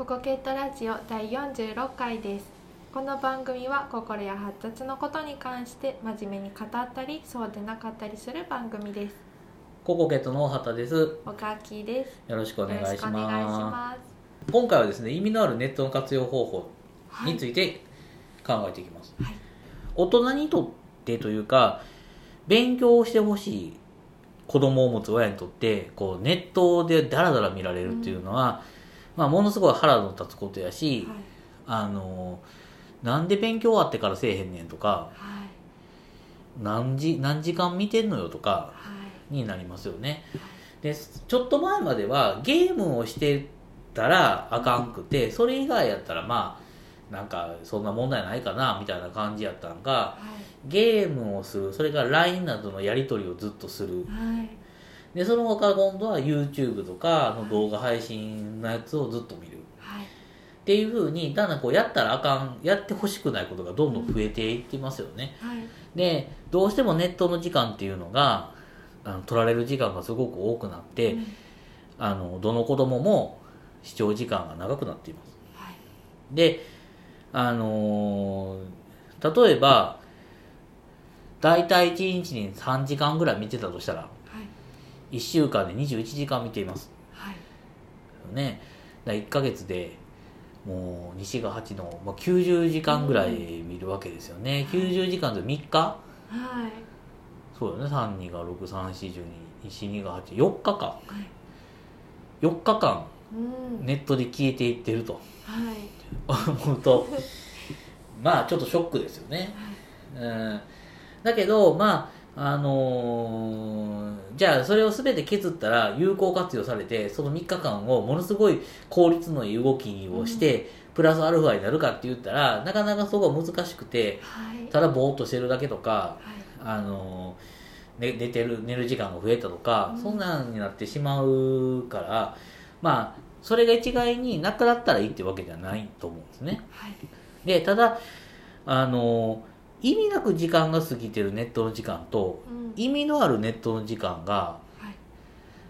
ココケットラジオ第46回ですこの番組は心や発達のことに関して真面目に語ったりそうでなかったりする番組ですココケットの大畑です。おかきですよろしくお願いしまますす。今回はですね、意味のあるネットの活用方法はいについて考えていきます。はい大人にとってというか、勉強をしてほしい子供を持つ親にとって、こうネットでダラダラ見られるっていうのは、まあものすごい腹の立つことやし、はい。あのなんで勉強終わってからせえへんねんとか、はい。何時何時間見てんのよとかはい。になりますよね。でちょっと前まではゲームをしてたらあかんくてそれ以外やったらまあなんかそんな問題ないかなみたいな感じやったんがはい。ゲームをするそれから LINE などのやり取りをずっとする。はいでその他今度は YouTube とかの動画配信のやつをずっと見る。はい。っていう風にだんだんこうやったらあかんやってほしくないことがどんどん増えていってますよね。はい。でどうしてもネットの時間っていうのがあの取られる時間がすごく多くなって、うん。あのどの子供も視聴時間が長くなっています。はい。であのー例えば大体1日に3時間ぐらい見てたとしたらはい1週間で21時間見ています。はい。よね。だ1ヶ月でもう西が8の、まあ、90時間ぐらい見るわけですよね、90時間で3日？はい。そうよね。32が6342 12が84日間はい。4日間うん。ネットで消えていってると。はい。思うと まあちょっとショックですよね、うん、だけどまああのーじゃあそれを全て削ったら有効活用されてその3日間をものすごい効率のいい動きをして、プラスアルファになるかって言ったらなかなかそこは難しくてはい。ただぼーっとしてるだけとかはい。あのね、寝てる寝る時間が増えたとか、うん。そんなんになってしまうからまあそれが一概になくなったらいいってわけじゃないと思うんですね。はい。でただあの意味なく時間が過ぎてるネットの時間とうん。意味のあるネットの時間がはい。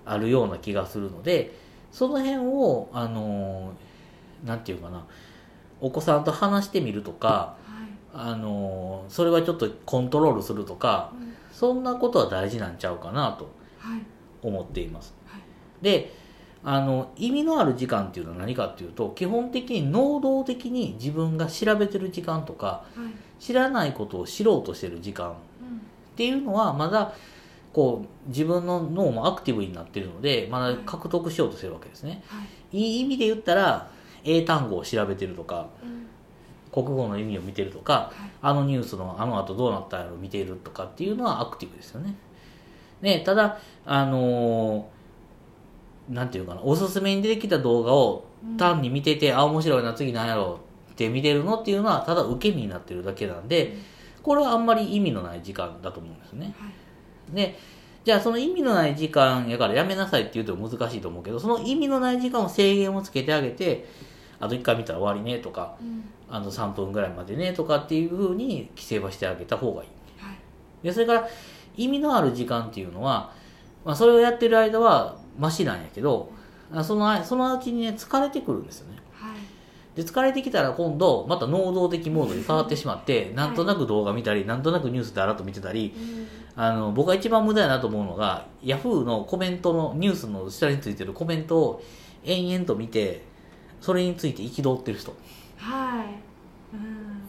あるような気がするのでその辺をあのなんていうかなお子さんと話してみるとかはい。あのそれはちょっとコントロールするとかうん。そんなことは大事なんちゃうかなとはい。思っています。はい。で、あの、意味のある時間っていうのは何かっていうと、基本的に能動的に自分が調べてる時間とか、はい知らないことを知ろうとしてる時間っうんていうのは、まだ、こう、自分の脳もアクティブになってるので、まだ獲得しようとしてるわけですね。はいいい意味で言ったら、英単語を調べてるとか、うん国語の意味を見てるとか、はいあのニュースのあの後どうなったんやろ見ているとかっていうのはアクティブですよね。ねただ、あのーなんていうかな、おすすめに出てきた動画を単に見てて、あ、面白いな、次なんやろって見てるのっていうのは、ただ受け身になってるだけなんで、これはあんまり意味のない時間だと思うんですね。はい。で、じゃあその意味のない時間やからやめなさいって言うと難しいと思うけど、その意味のない時間を制限をつけてあげて、あと1回見たら終わりねとか、うん。あの3分ぐらいまでねとかっていうふうに規制はしてあげた方がいい。はい。で、それから意味のある時間っていうのは、まあ、それをやってる間はマシなんやけど、あそのあそのうちにね、疲れてくるんですよね。はい。で、疲れてきたら今度、また能動的モードに変わってしまって、なんとなく動画見たり、なんとなくニュースであらっと見てたり、うん。あの、僕が一番無駄やなと思うのが、ヤフーのコメントの、ニュースの下についてるコメントを延々と見て、それについて憤ってる人。はい。うん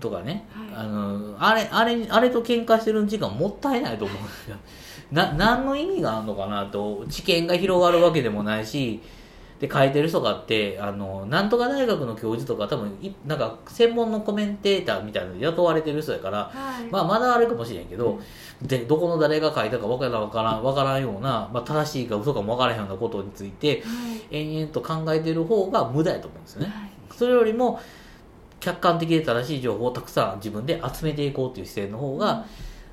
とかね、はい。あのあれあれあれと喧嘩してる時間もったいないと思うんですよな何の意味があるのかなと知見が広がるわけでもないしで書いてる人があってあのなんとか大学の教授とか多分いなんか専門のコメンテーターみたいなので雇われてる人やから、はい。まあ、まだあれかもしれんけど、でどこの誰が書いたか分からん分からん分からんような、まあ、正しいか嘘かも分からへんようなことについてはい。延々と考えてる方が無駄やと思うんですよね。はい。それよりも客観的で正しい情報をたくさん自分で集めていこうという姿勢の方が、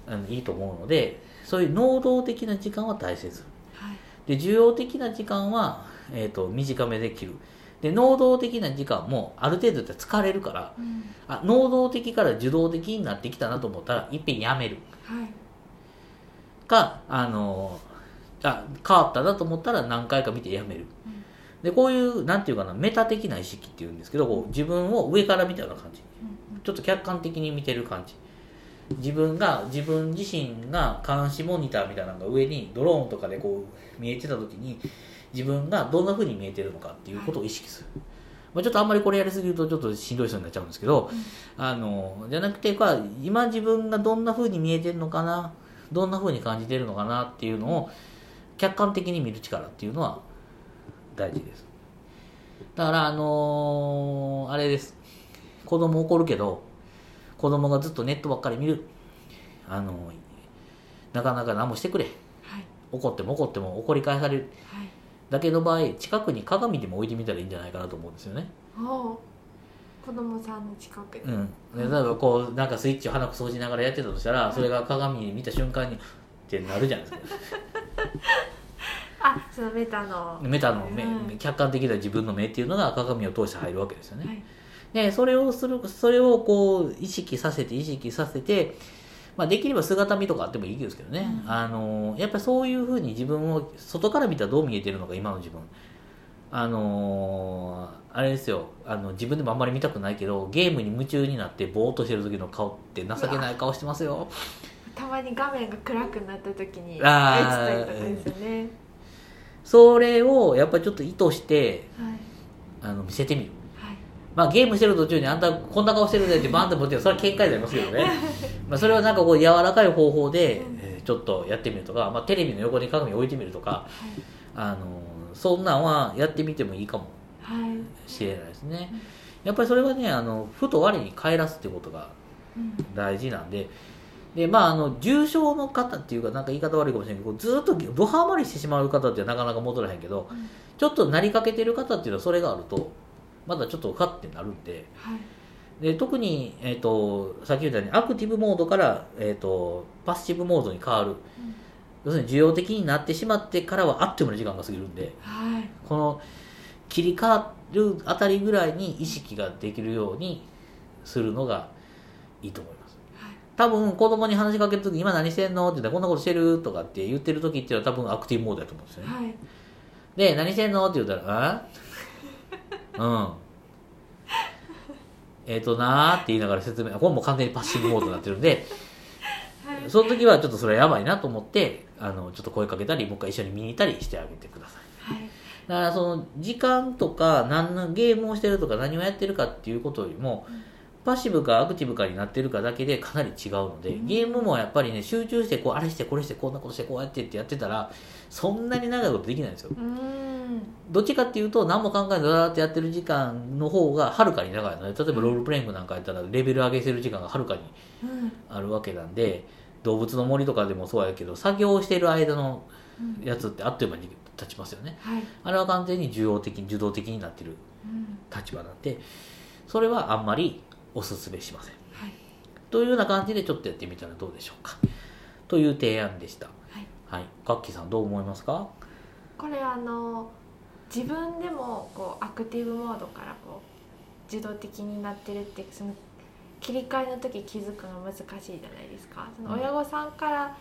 あのいいと思うのでそういう能動的な時間は大切。はい。で需要的な時間は、えー、と短めで切る。で能動的な時間もある程度で疲れるからうん。あ能動的から受動的になってきたなと思ったらいっぺんやめる。はい。かあのあ変わったなと思ったら何回か見てやめる。でこういうなんていうかなメタ的な意識っていうんですけどこう自分を上から見たような感じ。ちょっと客観的に見てる感じ自分が自分自身が監視モニターみたいなのが上にドローンとかでこう見えてた時に自分がどんな風に見えてるのかっていうことを意識する、まあ、ちょっとあんまりこれやりすぎるとちょっとしんどい人になっちゃうんですけど、あのじゃなくてか今自分がどんな風に見えてるのかなどんな風に感じてるのかなっていうのを客観的に見る力っていうのは大事です。だからあのーあれです。子供怒るけど子供がずっとネットばっかり見る。あのなかなか何もしてくれ。はい。怒っても怒っても怒り返される。はい。だけの場合近くに鏡でも置いてみたらいいんじゃないかなと思うんですよね。子供さんの近くに、うん。で例えばこうなんかスイッチを鼻くそ掃除ながらやってたとしたらそれが鏡に見た瞬間にってなるじゃないですか。あそのメタの。メタの目、うん。客観的な自分の目っていうのが鏡を通して入るわけですよね、はいでそれをするそれをこう意識させて意識させて、まあ、できれば姿見とかあってもいいですけどね、うん。あのやっぱりそういうふうに自分を外から見たらどう見えてるのか今の自分。あのあれですよ。あの自分でもあんまり見たくないけどゲームに夢中になってぼーっとしてる時の顔って情けない顔してますよ。たまに画面が暗くなった時にあーたりとかですよね。それをやっぱりちょっと意図してはい。あの見せてみる。はいまあゲームしてる途中にあんたこんな顔してるねってバンって持ってるそれは喧嘩になりますけどね。まあそれはなんかこう柔らかい方法で、ちょっとやってみるとか、まあ、テレビの横に鏡置いてみるとかはい。あのそんなんはやってみてもいいかもはい。しれないですね。やっぱりそれはねあのふと我に返らすってことがうん。大事なんででまああの重症の方っていうかなんか言い方悪いかもしれないけどずっとドハマりしてしまう方ってなかなか戻らへんけどうん。ちょっとなりかけてる方っていうのはそれがあるとまだちょっとファってなるんで。はい。で特に、えー、とさっき言ったようにアクティブモードから、えー、とパッシブモードに変わる。要するに需要的になってしまってからはあっという間の時間が過ぎるんで。はい。この切り替わるあたりぐらいに意識ができるようにするのがいいと思います。はい。多分子供に話しかけるとき今何してんの？って言ったらこんなことしてる？とかって言ってる時っていうのは多分アクティブモードだと思うんですよね。はい。で何してんの？って言ったら「あ？うん。えっ、となー」って言いながら説明これもう完全にパッシブモードになってるんではい。その時はちょっとそれはやばいなと思ってあのちょっと声かけたりもう一回一緒に見に行ったりしてあげてください。はい。だからその時間とか何のゲームをしてるとか何をやってるかっていうことよりもパッシブかアクティブかになってるかだけでかなり違うのでゲームもやっぱりね集中してこうあれしてこれしてこんなことしてこうやってってやってたらそんなに長いことできないんですよ。どっちかっていうと何も考えずだーってやってる時間の方がはるかに長いので例えばロールプレイングなんかやったらレベル上げしてる時間がはるかにうん。あるわけなんで動物の森とかでもそうやけど作業してる間のうん。やつってあっという間に経ちますよね。はい。あれは完全に受動的受動的になってるうん。立場なんでそれはあんまりおすすめしません。はい。というような感じでちょっとやってみたらどうでしょうか。という提案でした。はい。はい。ガッキーさんどう思いますか？これあの自分でもこうアクティブモードからこう自動的になってるってその切り替えの時気づくの難しいじゃないですか。その親御さんから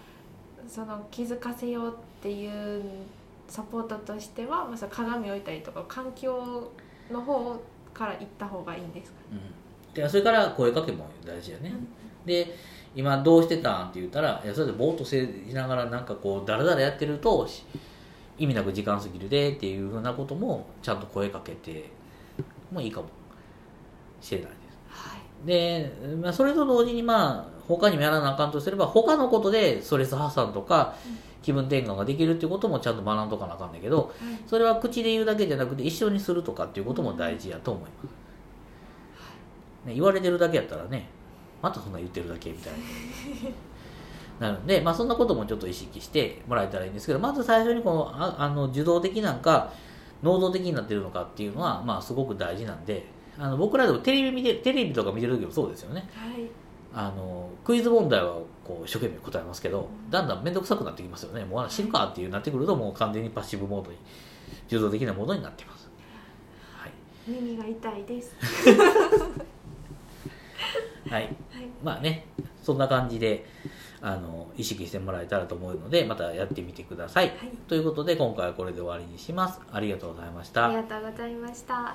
その気づかせようっていうサポートとしては、まあ、その鏡置いたりとか環境の方から行った方がいいんですかうんでそれから声かけも大事やね、で今どうしてたんって言ったらいやそれでぼーっとしながらなんかこうだらだらやってるとし意味なく時間過ぎるでっていうふうなこともちゃんと声かけてもいいかも。しれないです。はい。で、まあ、それと同時にまあ他にもやらなあかんとすれば他のことでストレス発散とか気分転換ができるっていうこともちゃんと学んとかなあかんねんけどはい。それは口で言うだけじゃなくて一緒にするとかっていうことも大事やと思います、ね、言われてるだけやったらねまたそんな言ってるだけみたいな。なるんで、まあ、そんなこともちょっと意識してもらえたらいいんですけどまず最初にこのああの受動的なんか能動的になってるのかっていうのは、まあ、すごく大事なんであの僕らでもテレビ見てテレビとか見てる時もそうですよね。はい。あのクイズ問題はこう一生懸命答えますけどだんだん面倒くさくなってきますよね。もうあ死ぬかっていうなってくるともう完全にパッシブモードに受動的なモードになっています、はい。耳が痛いです。はい、はい。まあねそんな感じであの意識してもらえたらと思うのでまたやってみてください、はい。ということで今回はこれで終わりにします。ありがとうございました。ありがとうございました